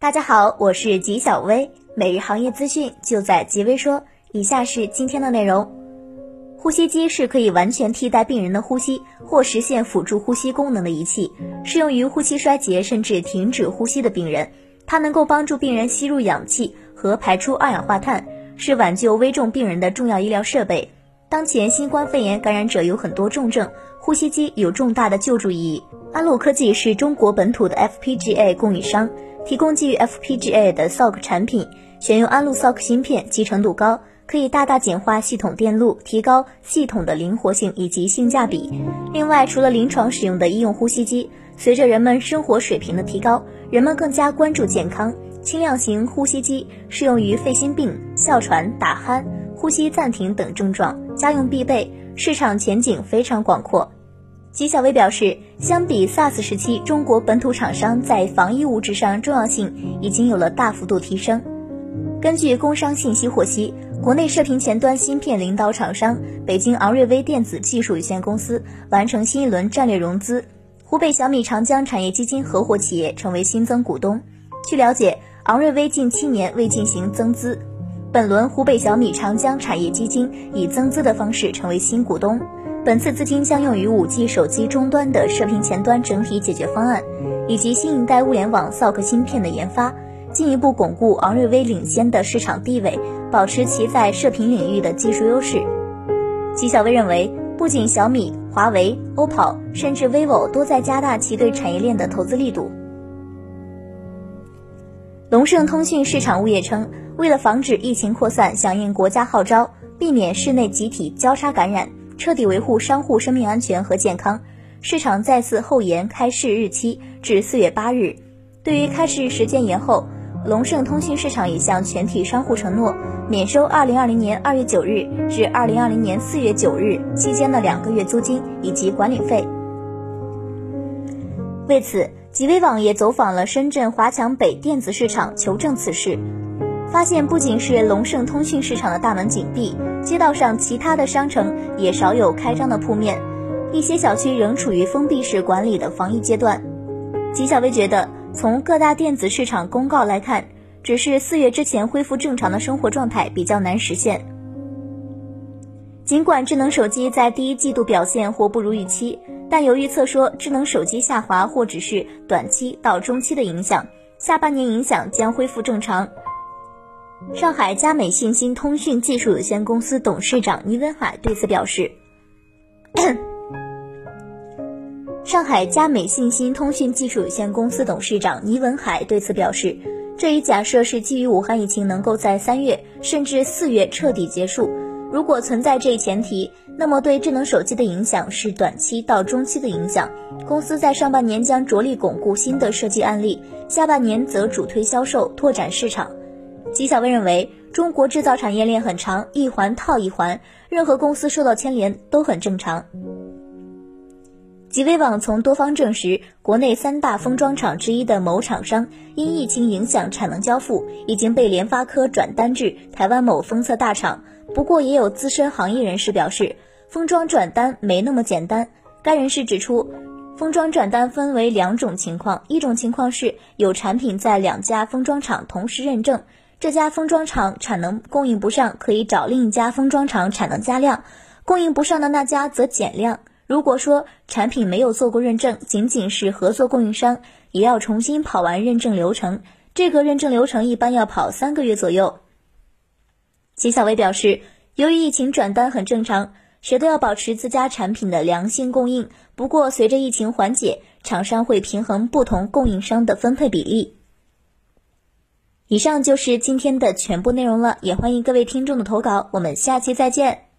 大家好，我是吉小薇，每日行业资讯就在吉微说。以下是今天的内容：呼吸机是可以完全替代病人的呼吸或实现辅助呼吸功能的仪器，适用于呼吸衰竭甚至停止呼吸的病人。它能够帮助病人吸入氧气和排出二氧化碳，是挽救危重病人的重要医疗设备。当前新冠肺炎感染者有很多重症，呼吸机有重大的救助意义。安陆科技是中国本土的 FPGA 供应商。提供基于 FPGA 的 SOC 产品，选用安路 SOC 芯片，集成度高，可以大大简化系统电路，提高系统的灵活性以及性价比。另外，除了临床使用的医用呼吸机，随着人们生活水平的提高，人们更加关注健康。轻量型呼吸机适用于肺心病、哮喘、打鼾、呼吸暂停等症状，家用必备，市场前景非常广阔。纪晓薇表示，相比 SARS 时期，中国本土厂商在防疫物质上重要性已经有了大幅度提升。根据工商信息获悉，国内射频前端芯片领导厂商北京昂瑞威电子技术有限公司完成新一轮战略融资，湖北小米长江产业基金合伙企业成为新增股东。据了解，昂瑞威近七年未进行增资，本轮湖北小米长江产业基金以增资的方式成为新股东。本次资金将用于 5G 手机终端的射频前端整体解决方案，以及新一代物联网 SOC 芯片的研发，进一步巩固昂瑞威领先的市场地位，保持其在射频领域的技术优势。纪晓薇认为，不仅小米、华为、OPPO，甚至 vivo 都在加大其对产业链的投资力度。龙盛通讯市场物业称，为了防止疫情扩散，响应国家号召，避免室内集体交叉感染。彻底维护商户生命安全和健康，市场再次后延开市日期至四月八日。对于开市时间延后，龙盛通讯市场已向全体商户承诺免收二零二零年二月九日至二零二零年四月九日期间的两个月租金以及管理费。为此，极微网也走访了深圳华强北电子市场求证此事。发现不仅是龙盛通讯市场的大门紧闭，街道上其他的商城也少有开张的铺面，一些小区仍处于封闭式管理的防疫阶段。吉小薇觉得，从各大电子市场公告来看，只是四月之前恢复正常的生活状态比较难实现。尽管智能手机在第一季度表现或不如预期，但有预测说智能手机下滑或只是短期到中期的影响，下半年影响将恢复正常。上海佳美信息通讯技术有限公司董事长倪文海对此表示：“上海佳美信息通讯技术有限公司董事长倪文海对此表示，这一假设是基于武汉疫情能够在三月甚至四月彻底结束。如果存在这一前提，那么对智能手机的影响是短期到中期的影响。公司在上半年将着力巩固新的设计案例，下半年则主推销售，拓展市场。”纪晓薇认为，中国制造产业链很长，一环套一环，任何公司受到牵连都很正常。极微网从多方证实，国内三大封装厂之一的某厂商因疫情影响产能交付，已经被联发科转单至台湾某封测大厂。不过，也有资深行业人士表示，封装转单没那么简单。该人士指出，封装转单分为两种情况，一种情况是有产品在两家封装厂同时认证。这家封装厂产能供应不上，可以找另一家封装厂产能加量，供应不上的那家则减量。如果说产品没有做过认证，仅仅是合作供应商，也要重新跑完认证流程。这个认证流程一般要跑三个月左右。齐小薇表示，由于疫情转单很正常，谁都要保持自家产品的良性供应。不过随着疫情缓解，厂商会平衡不同供应商的分配比例。以上就是今天的全部内容了，也欢迎各位听众的投稿，我们下期再见。